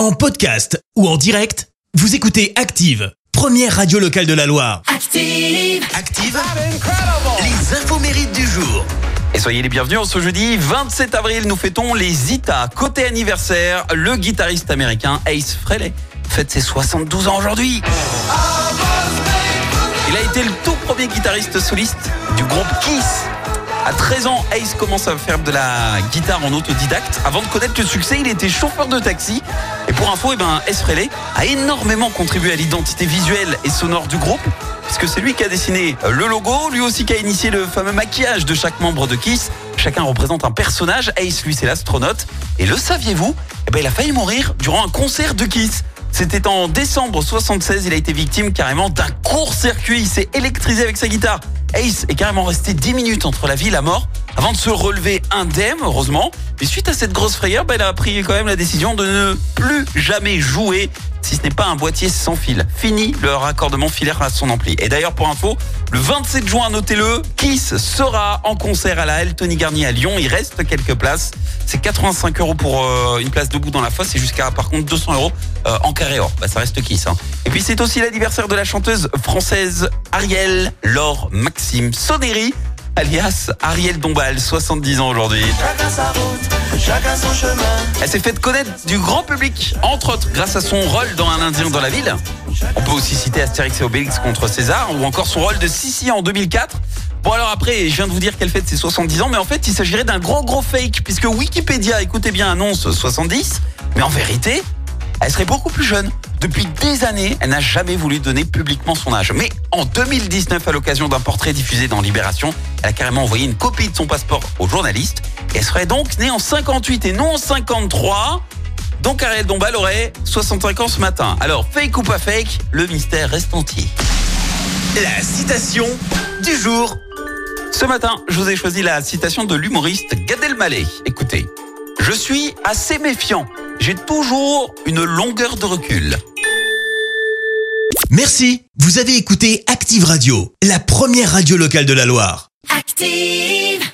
En podcast ou en direct, vous écoutez Active, première radio locale de la Loire. Active. Active, les infos mérites du jour. Et soyez les bienvenus en ce jeudi 27 avril, nous fêtons les Ita. Côté anniversaire, le guitariste américain Ace Frehley fête ses 72 ans aujourd'hui. Il a été le tout premier guitariste soliste du groupe Kiss. À 13 ans, Ace commence à faire de la guitare en autodidacte. Avant de connaître le succès, il était chauffeur de taxi. Et pour info, eh ben, a énormément contribué à l'identité visuelle et sonore du groupe, puisque c'est lui qui a dessiné le logo, lui aussi qui a initié le fameux maquillage de chaque membre de Kiss. Chacun représente un personnage. Ace, lui, c'est l'astronaute. Et le saviez-vous? Eh ben, Il a failli mourir durant un concert de Kiss. C'était en décembre 76, il a été victime carrément d'un court-circuit. Il s'est électrisé avec sa guitare. Ace est carrément resté 10 minutes entre la vie et la mort avant de se relever indemne, heureusement. Mais suite à cette grosse frayeur, bah, il a pris quand même la décision de ne plus jamais jouer si ce n'est pas un boîtier sans fil. Fini le raccordement filaire à son ampli. Et d'ailleurs, pour info, le 27 juin, notez-le, Kiss sera en concert à la Tony Garnier à Lyon. Il reste quelques places. C'est 85 euros pour euh, une place debout dans la fosse et jusqu'à par contre 200 euros euh, en carré or. Bah, ça reste Kiss. Hein. Et puis c'est aussi l'anniversaire de la chanteuse française Ariel Laure Maxime Sonnery alias Ariel Dombal, 70 ans aujourd'hui. Elle s'est faite connaître du grand public, entre autres grâce à son rôle dans Un Indien dans la ville. On peut aussi citer Astérix et Obélix contre César, ou encore son rôle de Sissi en 2004. Bon alors après, je viens de vous dire qu'elle fête ses 70 ans, mais en fait il s'agirait d'un gros gros fake, puisque Wikipédia, écoutez bien, annonce 70, mais en vérité, elle serait beaucoup plus jeune. Depuis des années, elle n'a jamais voulu donner publiquement son âge. Mais en 2019, à l'occasion d'un portrait diffusé dans Libération, elle a carrément envoyé une copie de son passeport au journaliste. Elle serait donc née en 58 et non en 53. Donc Ariel Dombal aurait 65 ans ce matin. Alors, fake ou pas fake, le mystère reste entier. La citation du jour. Ce matin, je vous ai choisi la citation de l'humoriste Gad Elmaleh. Écoutez, je suis assez méfiant. J'ai toujours une longueur de recul. Merci, vous avez écouté Active Radio, la première radio locale de la Loire. Active.